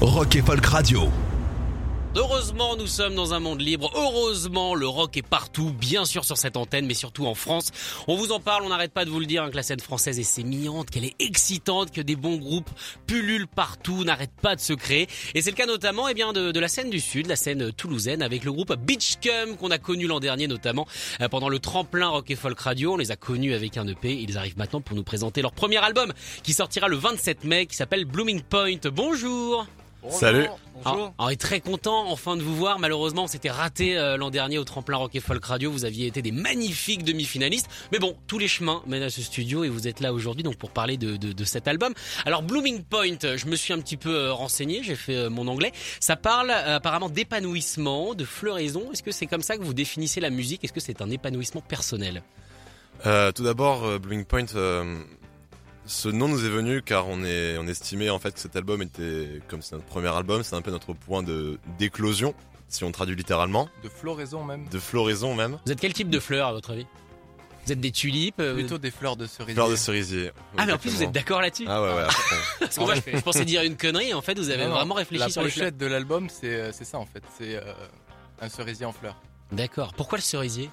Rock et Folk Radio. Heureusement, nous sommes dans un monde libre. Heureusement, le rock est partout, bien sûr sur cette antenne, mais surtout en France. On vous en parle, on n'arrête pas de vous le dire, hein, que la scène française est sémillante, qu'elle est excitante, que des bons groupes pullulent partout, n'arrêtent pas de se créer. Et c'est le cas notamment eh bien, de, de la scène du Sud, la scène toulousaine, avec le groupe Beachcum qu'on a connu l'an dernier notamment euh, pendant le tremplin Rock et Folk Radio. On les a connus avec un EP. Ils arrivent maintenant pour nous présenter leur premier album qui sortira le 27 mai, qui s'appelle Blooming Point. Bonjour Salut. alors, on est très content enfin de vous voir. Malheureusement, on s'était raté euh, l'an dernier au tremplin Rock et Folk Radio. Vous aviez été des magnifiques demi-finalistes. Mais bon, tous les chemins mènent à ce studio et vous êtes là aujourd'hui donc pour parler de, de, de cet album. Alors Blooming Point, je me suis un petit peu euh, renseigné, j'ai fait euh, mon anglais. Ça parle euh, apparemment d'épanouissement, de floraison. Est-ce que c'est comme ça que vous définissez la musique? Est-ce que c'est un épanouissement personnel? Euh, tout d'abord, euh, Blooming Point, euh, ce nom nous est venu car on est on estimait en fait que cet album était comme c'est notre premier album, c'est un peu notre point de d'éclosion si on traduit littéralement, De floraison même. de floraison même. Vous êtes quel type de fleurs à votre avis? Vous êtes des tulipes euh, Plutôt des fleurs de cerisier. Fleur de cerisier. Ah mais en plus vous êtes d'accord là-dessus Ah ouais ouais. Parce que moi je, je pensais dire une connerie. En fait, vous avez Non, vraiment réfléchi La sur fleurs. pochette de l'album, c'est euh, c'est ça en fait. C'est euh, un cerisier en fleurs. D'accord. Pourquoi le cerisier?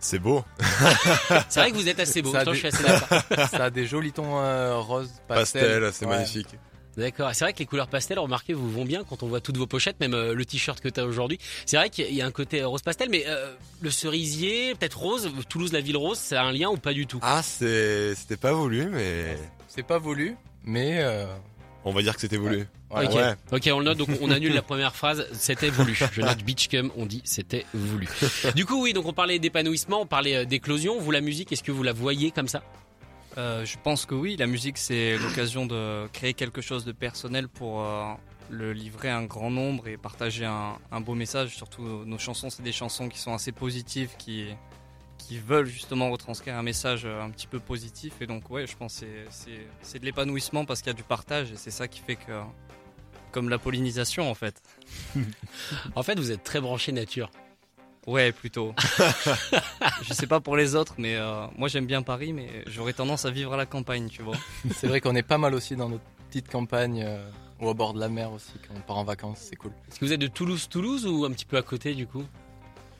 C'est beau. C'est vrai que vous êtes assez beau. Ça a Toi, des- je suis assez d'accord. ça a des jolis tons euh, roses, pastel. Pastel, c'est Ouais. magnifique. D'accord. C'est vrai que les couleurs pastel, remarquez, vous vont bien quand on voit toutes vos pochettes, même euh, le t-shirt que tu as aujourd'hui. C'est vrai qu'il y a un côté rose pastel, mais euh, le cerisier, peut-être rose, Toulouse, la ville rose, ça a un lien ou pas du tout? Ah c'est c'était pas voulu mais C'est pas voulu, mais euh, on va dire que c'était voulu. Ouais. Ok, on le note, donc on annule la première phrase, c'était voulu. Je note Beachcum, on dit c'était voulu. Du coup, oui, donc on parlait d'épanouissement, on parlait euh, d'éclosion. Vous, la musique, est-ce que vous la voyez comme ça? Euh, je pense que oui, la musique c'est l'occasion de créer quelque chose de personnel pour euh, le livrer à un grand nombre et partager un, un beau message. Surtout nos chansons, c'est des chansons qui sont assez positives, qui, qui veulent justement retranscrire un message euh, un petit peu positif. Et donc ouais, je pense que c'est- c'est c'est de l'épanouissement parce qu'il y a du partage et c'est ça qui fait que... Comme la pollinisation en fait. En fait, vous êtes très branché nature. Ouais, plutôt. je sais pas pour les autres, mais euh, moi j'aime bien Paris, mais j'aurais tendance à vivre à la campagne, tu vois. C'est vrai qu'on est pas mal aussi dans notre petite campagne euh, ou au bord de la mer aussi quand on part en vacances, c'est cool. Est-ce que vous êtes de Toulouse, Toulouse ou un petit peu à côté du coup?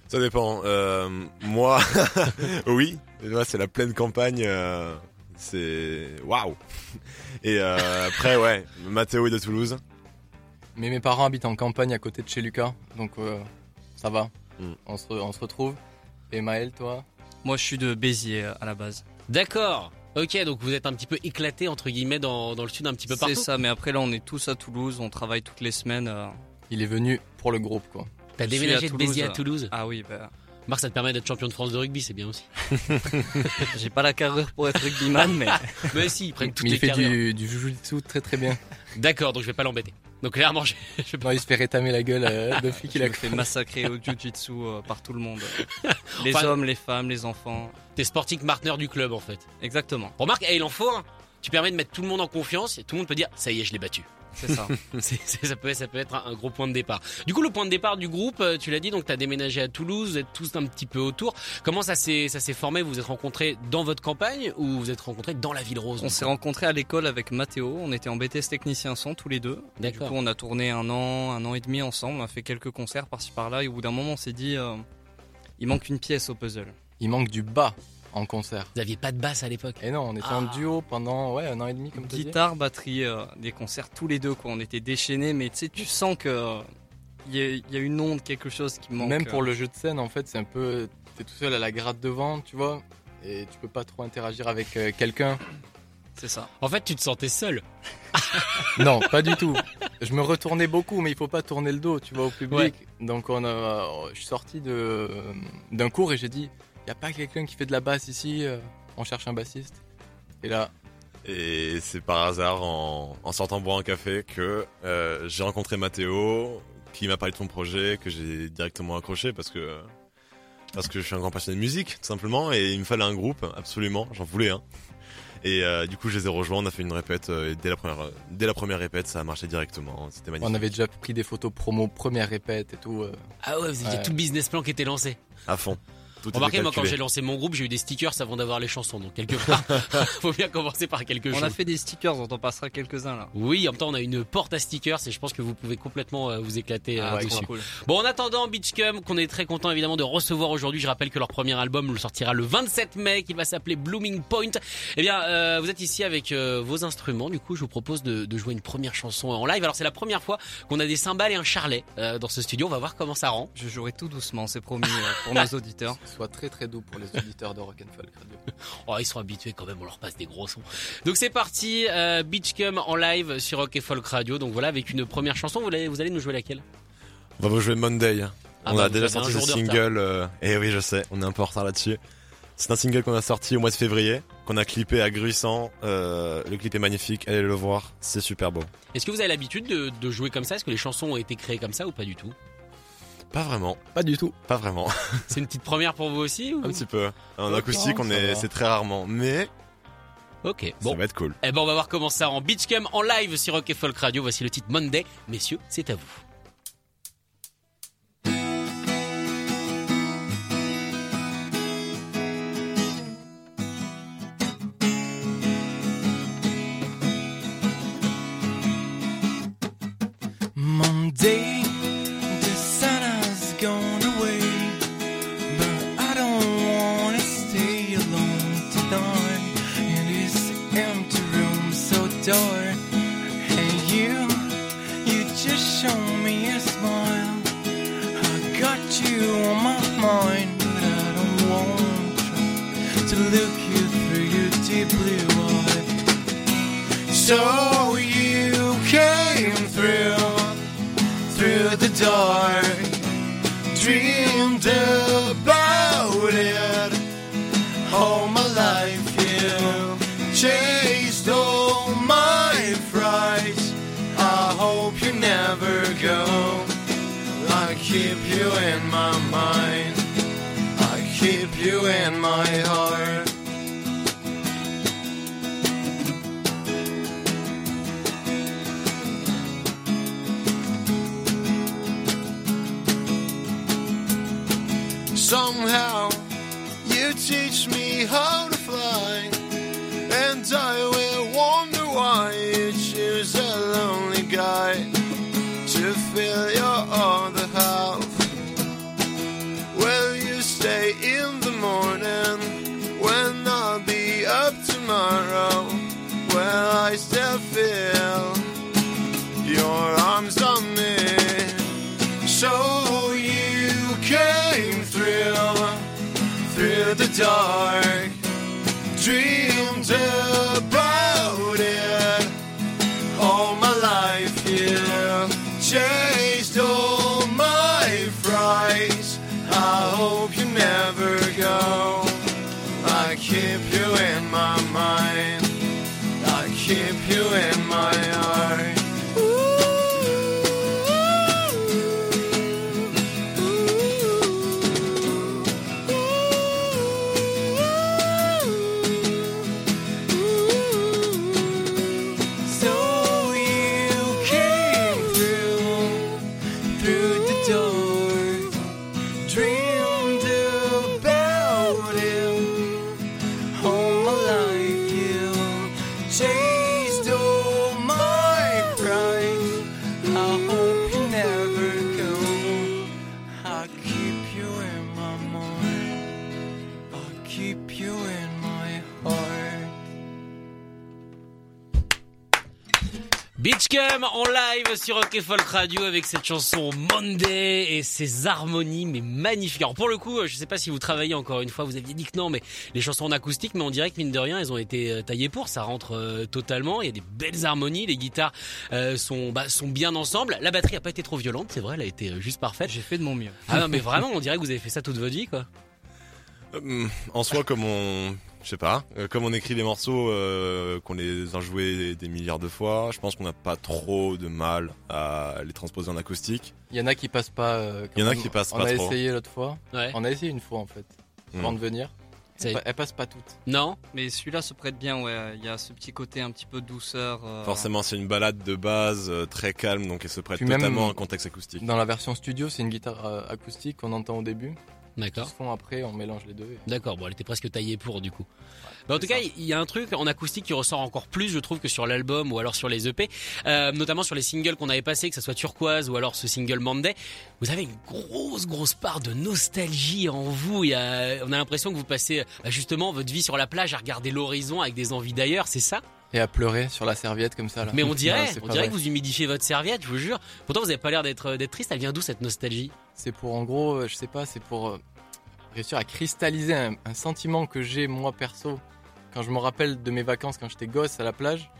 Ça dépend. Euh, moi, oui. Moi, c'est la pleine campagne. euh, c'est waouh. Et euh, après, ouais, Mathéo est de Toulouse. Mais mes parents habitent en campagne à côté de chez Lucas, donc euh, ça va. Mm. On, se, re- on se retrouve. Et Maël, toi? Moi je suis de Béziers à la base. D'accord. Ok, donc vous êtes un petit peu éclaté entre guillemets dans, dans le sud un petit peu C'est partout. ça, mais après là on est tous à Toulouse, on travaille toutes les semaines. euh. Il est venu pour le groupe, quoi. T'as déménagé de Béziers à Toulouse. Ah oui, bah, Marc, ça te permet d'être champion de France de rugby, c'est bien aussi. j'ai pas la carrure pour être rugbyman, mais Mais si, ils prennent toutes Mais les il fait carrières. du, du jujutsu très très bien. D'accord, donc je vais pas l'embêter. Donc clairement, je, je vais pas- Non, il se fait rétamer la gueule euh, depuis il qu'il a a fait massacrer au jiu-jitsu euh, par tout le monde. Les Enfin- hommes, les femmes, les enfants. T'es sporting partner du club en fait. Exactement, Remarque, eh, il en faut un. Tu permets de mettre tout le monde en confiance et tout le monde peut dire ça y est, je l'ai battu. C'est ça. Ça, peut, ça peut être un, gros point de départ. Du coup, le point de départ du groupe, euh, tu l'as dit, donc tu as déménagé à Toulouse, vous êtes tous un petit peu autour. Comment ça s'est formé? Vous vous êtes rencontrés dans votre campagne ou vous vous êtes rencontrés dans la ville rose? On s'est rencontrés à l'école avec Mathéo, on était en BTS technicien son tous les deux. Du coup on a tourné un an, un an et demi ensemble, on a fait quelques concerts par-ci par-là et au bout d'un moment on s'est dit euh, il manque une pièce au puzzle. Il manque du bas en concert. Vous aviez pas de basse à l'époque Et non, on était Ah. en duo pendant ouais, un an et demi, comme. Guitare, batterie, euh, des concerts tous les deux quoi, on était déchaînés mais tu sais tu sens que euh, il y, a- il y a une onde, quelque chose qui manque. Même pour euh. le jeu de scène, en fait, c'est un peu. T'es tout seul à la gratte devant, tu vois, et tu peux pas trop interagir avec euh, quelqu'un. C'est ça. En fait, tu te sentais seul. Non, pas du tout. Je me retournais beaucoup, mais il faut pas tourner le dos, tu vois, au public. Donc on a, je suis sorti de d'un cours et j'ai dit, y a pas quelqu'un qui fait de la basse ici euh, On cherche un bassiste? Et là, Et c'est par hasard en, en sortant boire un café que euh, j'ai rencontré Mathéo, qui m'a parlé de son projet, que j'ai directement accroché parce que parce que je suis un grand passionné de musique, tout simplement, et il me fallait un groupe, absolument, j'en voulais un. Et euh, du coup, je les ai rejoints, on a fait une répète, euh, et dès la première, dès la première répète, ça a marché directement, c'était magnifique. On avait déjà pris des photos promo, première répète et tout. euh. Ah ouais, vous aviez Ouais. tout le business plan qui était lancé. À fond. Tout Remarquez, moi, quand j'ai lancé mon groupe, j'ai eu des stickers avant d'avoir les chansons. Donc, quelque part, faut bien commencer par quelque On chose. a fait des stickers dont on passera quelques-uns là. Oui, en même temps, on a une porte à stickers et je pense que vous pouvez complètement euh, vous éclater euh, Ah ouais, dessus. cool. Bon, en attendant, Beachcum, qu'on est très content évidemment de recevoir aujourd'hui. Je rappelle que leur premier album le sortira le 27 mai, qu'il va s'appeler Blooming Point. Eh bien, euh, vous êtes ici avec euh, vos instruments. Du coup, je vous propose de, de jouer une première chanson en live. Alors, c'est la première fois qu'on a des cymbales et un charlet euh, dans ce studio. On va voir comment ça rend. Je jouerai tout doucement, c'est promis euh, pour nos auditeurs. Soit très très doux pour les auditeurs de Rock'n'Folk Radio. Oh, ils sont habitués quand même, on leur passe des gros sons. Donc c'est parti, euh, Beachcum en live sur Rock et Folk Radio. Donc voilà, avec une première chanson, vous allez, vous allez nous jouer laquelle? On va vous jouer Monday. Ah on bah, a vous déjà sorti ce single. euh, et oui, je sais, on est un peu en retard là-dessus. C'est un single qu'on a sorti au mois de février, qu'on a clippé à Gruissant. Euh, le clip est magnifique, allez le voir, c'est super beau. Est-ce que vous avez l'habitude de, de jouer comme ça? Est-ce que les chansons ont été créées comme ça ou pas du tout? Pas vraiment, Pas du tout. pas vraiment. C'est une petite première pour vous aussi ou un petit peu. En acoustique, on ça est, c'est très rarement, mais Ok, ça bon. va être cool. Eh ben on va voir comment ça rend. Beachcum en live sur Rock et Folk Radio. Voici le titre Monday. Messieurs, c'est à vous. Through the dark, dreamed about it all my life. You chased all my frights. I hope you never go. I keep you in my mind. I keep you in my heart. Somehow you teach me how to fly, and I will wonder why you choose a lonely guy to fill Beachcum en live sur Rock et Folk Radio avec cette chanson Monday et ses harmonies mais magnifiques. Alors pour le coup, je sais pas si vous travaillez encore une fois, vous aviez dit que non, mais les chansons en acoustique, mais on dirait que mine de rien, elles ont été euh, taillées pour, ça rentre euh, totalement. Il y a des belles harmonies, les guitares euh, sont bah, sont bien ensemble. La batterie a pas été trop violente, c'est vrai, elle a été juste parfaite. J'ai fait de mon mieux. Ah non mais vraiment, on dirait que vous avez fait ça toute votre vie quoi. Euh, En soi, comme on, je sais pas. Euh, comme on écrit les morceaux, euh, qu'on les a joués des, des milliards de fois, je pense qu'on n'a pas trop de mal à les transposer en acoustique. Il y en a qui passent pas. euh, Il y en a qui on- passent On pas a trop. essayé l'autre fois. Ouais. On a essayé une fois en fait, Hmm. avant de venir. Elles, pa- elles passent pas toutes. Non Mais celui-là se prête bien, ouais. Il y a ce petit côté un petit peu douceur. euh, Forcément, c'est une balade de base euh, très calme, donc elle se prête Puis même- totalement en contexte acoustique. Dans la version studio, c'est une guitare euh, acoustique qu'on entend au début. D'accord. se font après, on mélange les deux. et- D'accord, bon, elle était presque taillée pour du coup. Bah, en tout cas, il y a un truc en acoustique qui ressort encore plus, je trouve, que sur l'album ou alors sur les EP, euh, notamment sur les singles qu'on avait passés, que ce soit Turquoise ou alors ce single Monday. Vous avez une grosse, grosse part de nostalgie en vous. Il y a, on a l'impression que vous passez bah, justement votre vie sur la plage à regarder l'horizon avec des envies d'ailleurs, c'est ça? Et à pleurer sur la serviette comme ça là. Mais on dirait, Non, on dirait vrai. que vous humidifiez votre serviette, je vous jure. Pourtant, vous avez pas l'air d'être d'être triste. Elle vient d'où cette nostalgie? C'est pour en gros, euh, je sais pas, c'est pour euh, réussir à cristalliser un, un sentiment que j'ai moi perso quand je me rappelle de mes vacances quand j'étais gosse à la plage.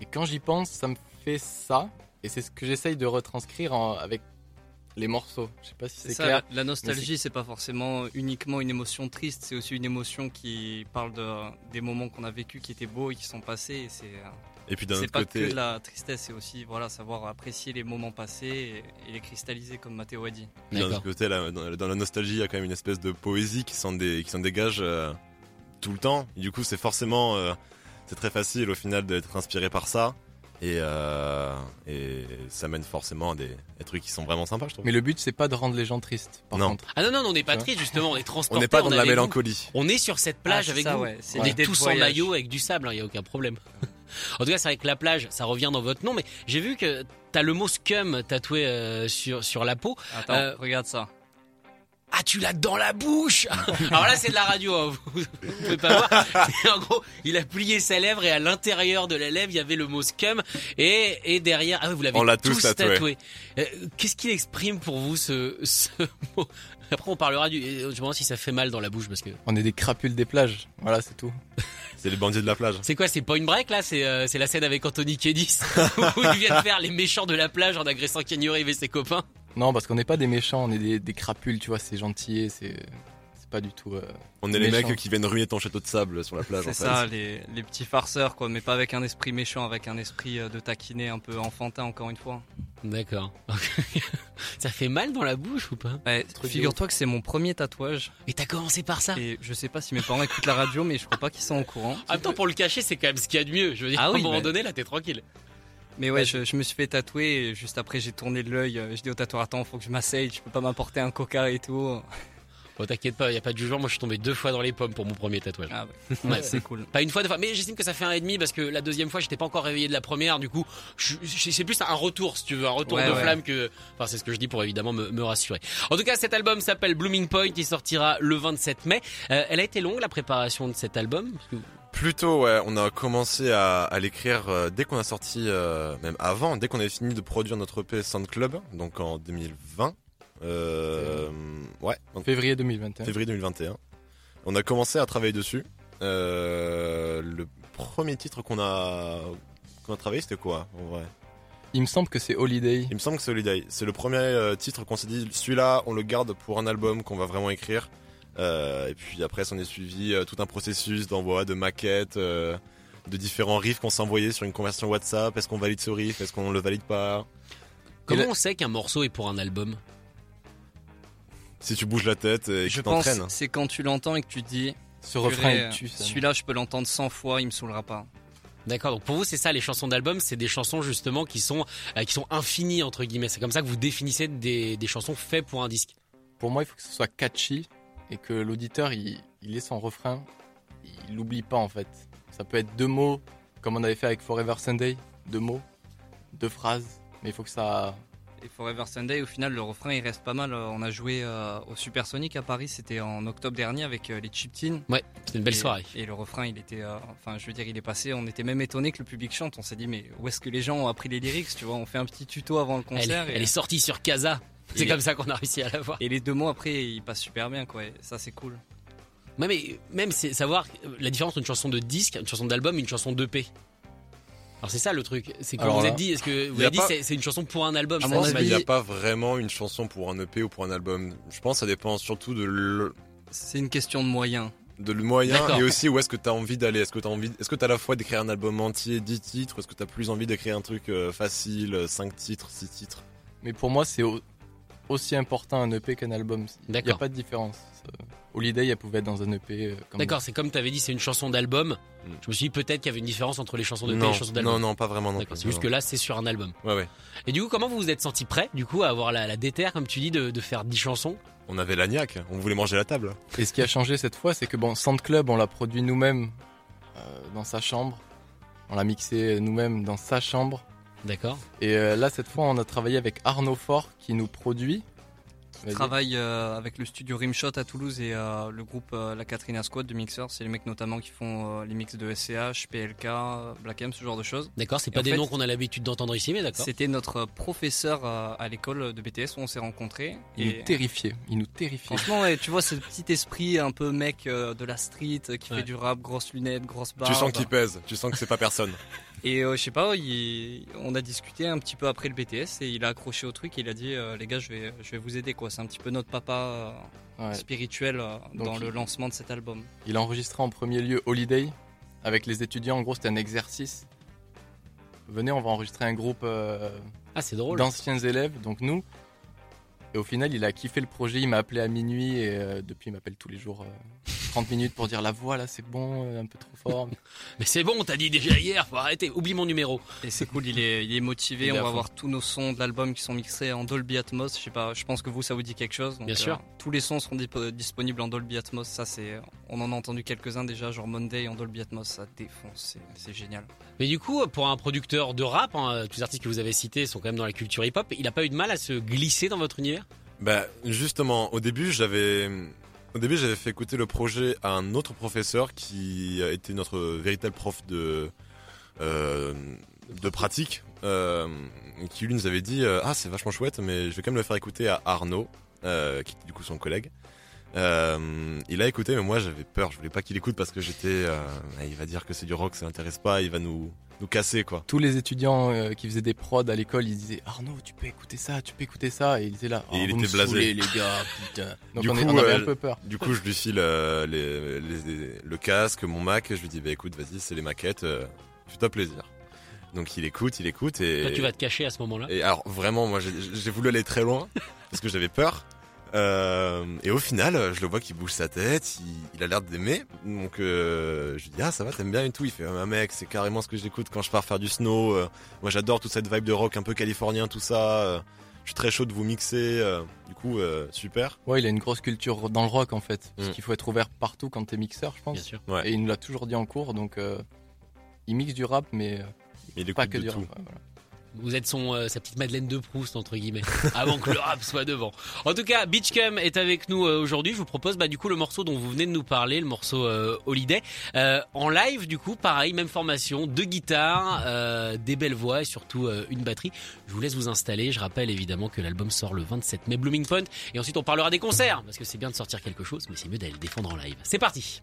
Et quand j'y pense, ça me fait ça. Et c'est ce que j'essaye de retranscrire en- avec les morceaux. Je sais pas si C'est clair. la, la nostalgie, c'est pas forcément uniquement une émotion triste, c'est aussi une émotion qui parle de, des moments qu'on a vécus qui étaient beaux et qui sont passés. et C'est Et puis d'un c'est autre pas côté, que de la tristesse, c'est aussi voilà, savoir apprécier les moments passés et, et les cristalliser, comme Mathéo a dit. D'un autre côté, là, dans, dans la nostalgie, il y a quand même une espèce de poésie qui s'en dé- qui s'en dégage euh, tout le temps. Et du coup, c'est forcément, euh, c'est très facile au final d'être inspiré par ça. Et, euh, et ça mène forcément à des, des trucs qui sont vraiment sympas, je trouve. Mais le but c'est pas de rendre les gens tristes. Par Non. contre, Ah non, non, on n'est pas triste justement, on est transporté. on n'est pas dans de la vous. mélancolie. On est sur cette plage Ah, c'est avec ça, vous. ouais, c'est on est tous en maillot avec du sable, il n'y a aucun problème. En tout cas, c'est vrai que la plage, ça revient dans votre nom, mais j'ai vu que t'as le mot scum tatoué euh, sur, sur la peau. Attends, Euh, regarde ça. Ah, tu l'as dans la bouche Alors là, c'est de la radio, hein, vous, vous pouvez pas voir. En gros, il a plié sa lèvre et à l'intérieur de la lèvre, il y avait le mot scum. Et, et derrière, ah oui, vous l'avez On l'a tous tous tatoué. Euh, Qu'est-ce qu'il exprime pour vous, ce, ce mot? Après, on parlera du... Je me demande si ça fait mal dans la bouche, parce que... on est des crapules des plages. Voilà, c'est tout. C'est les bandits de la plage. C'est quoi, c'est Point Break là? C'est euh, c'est la scène avec Anthony Kiedis où il vient de faire les méchants de la plage en agressant Kenny Reeves et ses copains. Non, parce qu'on n'est pas des méchants, on est des, des crapules, tu vois, c'est gentil, c'est c'est pas du tout. euh, On est les mecs qui viennent ruiner ton château de sable sur la plage. C'est en fait. ça, les, les petits farceurs, quoi, mais pas avec un esprit méchant, avec un esprit euh, de taquiner un peu enfantin, encore une fois. D'accord. ça fait mal dans la bouche ou pas? Ouais, Figure-toi que c'est mon premier tatouage, Et t'as commencé par ça? Et je sais pas si mes parents écoutent la radio, mais je crois pas qu'ils sont au courant. En même temps, pour le cacher, c'est quand même ce qu'il y a de mieux. Je veux dire, Ah à oui, un moment mais- donné, là, t'es tranquille. Mais ouais, je, je me suis fait tatouer, et juste après j'ai tourné de l'œil, euh, je dis au tatoueur, attends, faut que je m'asseye, je peux pas m'apporter un coca et tout. Bon, t'inquiète pas, y a pas de jugement. Moi, je suis tombé deux fois dans les pommes pour mon premier tatouage. Ah ouais, Ouais. c'est cool. Pas une fois, deux fois. Mais j'estime que ça fait un et demi parce que la deuxième fois, j'étais pas encore réveillé de la première. Du coup, c'est plus un retour, si tu veux, un retour Ouais, de flamme que. Enfin, c'est ce que je dis pour évidemment me, me rassurer. En tout cas, cet album s'appelle Blooming Point. Il sortira le 27 mai. Euh, elle a été longue la préparation de cet album? Parce que- Plutôt, ouais. On a commencé à, à l'écrire euh, dès qu'on a sorti, euh, même avant, dès qu'on avait fini de produire notre EP Sound Club, donc en 2020. Euh, ouais, en Février 2021. février 2021. On a commencé à travailler dessus. Le premier titre qu'on a qu'on a travaillé, c'était quoi en vrai? Il me semble que c'est Holiday. Il me semble que c'est Holiday. C'est le premier titre qu'on s'est dit, celui-là, on le garde pour un album qu'on va vraiment écrire. Euh, et puis après, s'en est suivi euh, tout un processus d'envoi de maquettes, euh, de différents riffs qu'on s'envoyait sur une conversion WhatsApp. Est-ce qu'on valide ce riff? Est-ce qu'on le valide pas? Comment on sait qu'un morceau est pour un album? Si tu bouges la tête et que Je tu t'entraînes. c'est quand tu l'entends et que tu te dis, Ce refrain, celui-là je peux l'entendre 100 fois, il me saoulera pas. D'accord. Donc pour vous, c'est ça les chansons d'album, c'est des chansons justement qui sont euh, qui sont infinies entre guillemets. C'est comme ça que vous définissez des, des chansons faites pour un disque. Pour moi, il faut que ce soit catchy et que l'auditeur, il, il ait son refrain. Il l'oublie pas en fait. Ça peut être deux mots, comme on avait fait avec Forever Sunday. Deux mots, deux phrases. Mais il faut que ça. Et Forever Sunday, au final, le refrain il reste pas mal. On a joué euh, au Supersonic à Paris, c'était en octobre dernier avec euh, les Chiptines. Ouais, c'était une belle Et- soirée. Et le refrain, il était, euh, enfin, je veux dire, il est passé. On était même étonné que le public chante. On s'est dit, mais où est-ce que les gens ont appris les lyrics Tu vois, on fait un petit tuto avant le Elle, concert. elle et, est sortie sur Casa. C'est Et- comme ça qu'on a réussi à la voir. et les deux mots après, ils passent super bien, quoi. Et ça, c'est cool. Ouais, mais même c'est savoir la différence entre une chanson de disque, une chanson d'album et une chanson d'EP. Alors c'est ça le truc. C'est que vous Alors vous là, êtes dit, est-ce que vous avez dit pas- c'est une chanson pour un album À ça, mon c'est Il avis- n'y a pas vraiment une chanson pour un EP ou pour un album. Je pense que ça dépend surtout de l- C'est une question de moyens. de le moyen et aussi où est-ce que t'as envie d'aller. Est-ce que t'as envie, est-ce que t'as à la fois d'écrire un album entier, 10 titres, ou est-ce que t'as plus envie d'écrire un truc euh, facile, 5 titres, 6 titres? Mais pour moi, c'est au- aussi important un EP qu'un album. Il n'y a pas de différence. Euh, Holiday, elle pouvait être dans un EP. euh, D'accord, c'est comme tu avais dit, c'est une chanson d'album. Mm. Je me suis dit peut-être qu'il y avait une différence entre les chansons de et les chansons d'album. non, non, pas vraiment. Non c'est juste que là, c'est sur un album. Ouais, ouais. Et du coup, comment vous vous êtes senti prêt, du coup, à avoir la, la déterre, comme tu dis, de, de faire 10 chansons? On avait l'agnac, on voulait manger la table. Et ce qui a changé cette fois, c'est que bon, Sound Club, on l'a produit nous-mêmes euh, dans sa chambre. On l'a mixé nous-mêmes dans sa chambre. D'accord Et euh, là, cette fois, on a travaillé avec Arnaud Fort qui nous produit. Vas-y. travaille euh, avec le studio Rimshot à Toulouse et euh, le groupe euh, La Katrina Squad de mixeurs. C'est les mecs notamment qui font euh, les mix de SCH, PLK, Black M, ce genre de choses. D'accord, c'est pas des fait- noms qu'on a l'habitude d'entendre ici, mais d'accord. C'était notre professeur euh, à l'école de BTS où on s'est rencontrés. Il Et nous terrifiait. Il nous terrifiait. franchement, ouais, tu vois ce petit esprit un peu mec euh, de la street qui Ouais. fait du rap, grosses lunettes, grosse barbe. Tu sens qu'il pèse, tu sens que c'est pas personne. Et euh, je sais pas, il- on a discuté un petit peu après le BTS et il a accroché au truc et il a dit euh, les gars, je vais, je vais vous aider quoi. C'est un petit peu notre papa euh, Ouais. spirituel euh, dans le lancement de cet album. Il a enregistré en premier lieu Holiday avec les étudiants. En gros, c'était un exercice. Venez, on va enregistrer un groupe euh, Ah, drôle. d'anciens élèves, donc nous. Et au final, il a kiffé le projet. Il m'a appelé à minuit et euh, depuis, il m'appelle tous les jours euh, 30 minutes pour dire la voix là, c'est bon, euh, un peu trop fort. Mais c'est bon, t'as dit déjà hier, faut arrêter. Oublie mon numéro. Et c'est cool, il est, il est motivé. Il est on va fond. voir tous nos sons de l'album qui sont mixés en Dolby Atmos. Je sais pas, je pense que vous, ça vous dit quelque chose. Donc, Bien sûr. euh, tous les sons seront disponibles en Dolby Atmos. Ça, c'est, on en a entendu quelques-uns déjà, genre Monday en Dolby Atmos. Ça défonce, c'est, c'est génial. Mais du coup, pour un producteur de rap, hein, tous les artistes que vous avez cités sont quand même dans la culture hip-hop. Il a pas eu de mal à se glisser dans votre univers? Bah justement, au début j'avais, au début j'avais fait écouter le projet à un autre professeur qui a été notre véritable prof de euh, de pratique, euh, qui lui nous avait dit euh, ah c'est vachement chouette, mais je vais quand même le faire écouter à Arnaud, euh, qui est du coup son collègue. Il a écouté, mais moi j'avais peur, je voulais pas qu'il écoute parce que j'étais, il va dire que c'est du rock, ça l'intéresse pas, il va nous nous casser quoi. Tous les étudiants euh, qui faisaient des prods à l'école, ils disaient Arnaud, tu peux écouter ça, tu peux écouter ça. Et il était là. Et il vous était me blasé. saoulez, les gars, putain. Donc Du on, est- coup, on avait euh, un peu peur. Du coup, je lui file euh, les, les- le casque, mon Mac. Je lui dis, bah écoute, vas-y, c'est les maquettes, euh, fais-toi plaisir. Donc il écoute, il écoute et. Toi, tu vas te cacher à ce moment-là. Et alors vraiment, moi, j'ai voulu aller très loin parce que j'avais peur. Euh, et au final, je le vois qui bouge sa tête, il, il a l'air d'aimer. Donc euh, je lui dis ah ça va, t'aimes bien et tout. Il fait ah mec, c'est carrément ce que j'écoute quand je pars faire du snow. Euh, moi j'adore toute cette vibe de rock un peu californien, tout ça. Euh, je suis très chaud de vous mixer. euh, du coup euh, super. Ouais, il a une grosse culture dans le rock en fait. Parce Mm. qu'il faut être ouvert partout quand t'es mixeur, je pense. Bien sûr. Ouais. Et il nous l'a toujours dit en cours, donc euh, il mixe du rap, mais euh, Il pas que de du tout. rap. ouais, voilà. Vous êtes son, euh, sa petite Madeleine de Proust, entre guillemets, avant que le rap soit devant. En tout cas, Beachcam est avec nous euh, aujourd'hui. Je vous propose bah, du coup le morceau dont vous venez de nous parler, le morceau euh, Holiday. En live, du coup, pareil, même formation, deux guitares, des belles voix et surtout une batterie. Je vous laisse vous installer. Je rappelle évidemment que l'album sort le 27 mai, Blooming Point. Et ensuite, on parlera des concerts, parce que c'est bien de sortir quelque chose, mais c'est mieux d'aller le défendre en live. C'est parti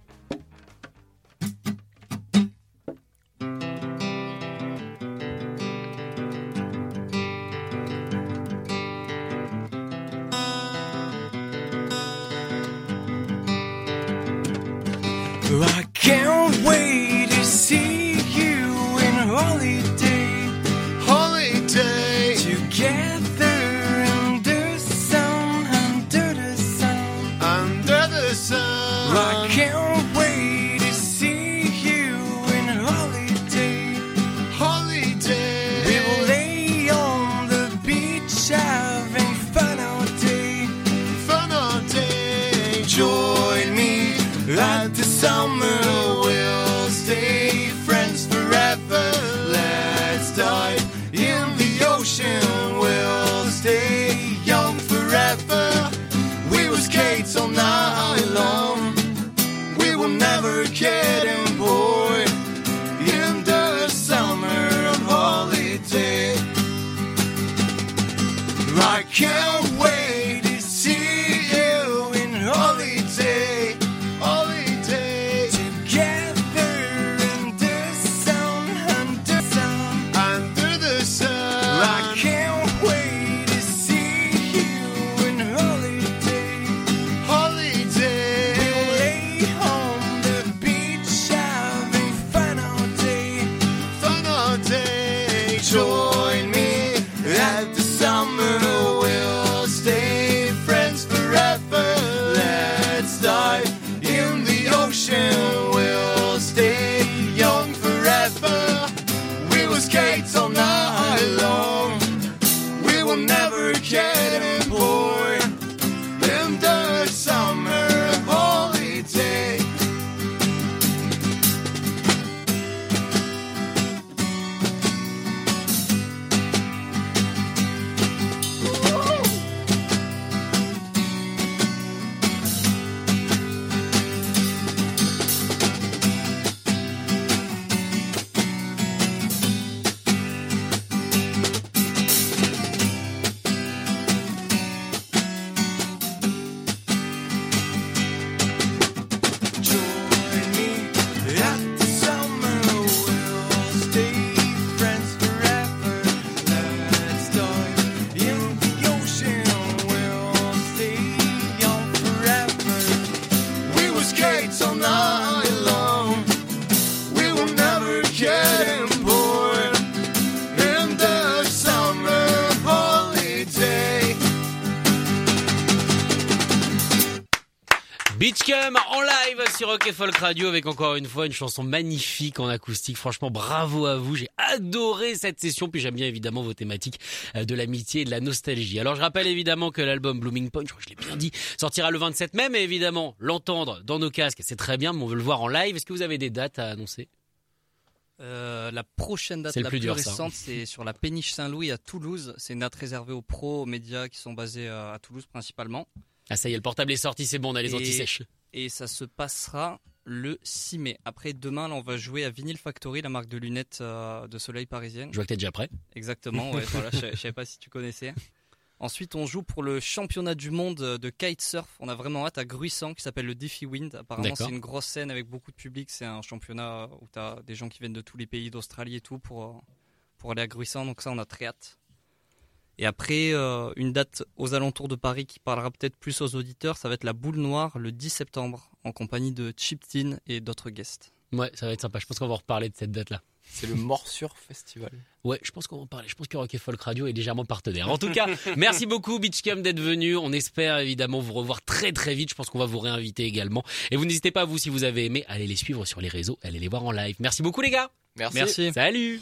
En live sur Rock et Folk Radio avec encore une fois une chanson magnifique en acoustique. Franchement, bravo à vous. J'ai adoré cette session. Puis j'aime bien évidemment vos thématiques euh, de l'amitié et de la nostalgie. Alors je rappelle évidemment que l'album Blooming Point, je crois que je l'ai bien dit, sortira le 27 mai. Mais évidemment, l'entendre dans nos casques, c'est très bien, mais on veut le voir en live. Est-ce que vous avez des dates à annoncer? Euh, la prochaine date la plus plus, dur, ça. récente, c'est sur la péniche Saint-Louis à Toulouse. C'est une date réservée aux pros, aux médias qui sont basés euh, à Toulouse principalement. Ah ça y est, le portable est sorti, c'est bon, on a les anti-sèches. Et ça se passera le 6 mai. Après, demain, là, on va jouer à Vinyl Factory, la marque de lunettes euh, de soleil parisienne. Je vois que t'es déjà prêt. Exactement, ouais, voilà, je, je savais pas si tu connaissais. Ensuite, on joue pour le championnat du monde de kitesurf. On a vraiment hâte à Gruissant, qui s'appelle le Defi Wind. Apparemment, c'est une grosse scène avec beaucoup de public. C'est un championnat où tu as des gens qui viennent de tous les pays d'Australie et tout pour, euh, pour aller à Gruissant. Donc ça, on a très hâte. Et après, euh, une date aux alentours de Paris qui parlera peut-être plus aux auditeurs, ça va être la Boule Noire le 10 septembre, en compagnie de Chip Tin et d'autres guests. Ouais, ça va être sympa. Je pense qu'on va en reparler de cette date-là. C'est le Morsure Festival. Ouais, je pense qu'on va en parler. Je pense que Rock et Folk Radio est légèrement partenaire. En tout cas, merci beaucoup Beachcam d'être venu. On espère évidemment vous revoir très très vite. Je pense qu'on va vous réinviter également. Et vous n'hésitez pas, vous, si vous avez aimé, allez les suivre sur les réseaux, allez les voir en live. Merci beaucoup les gars. Merci. Merci. Salut.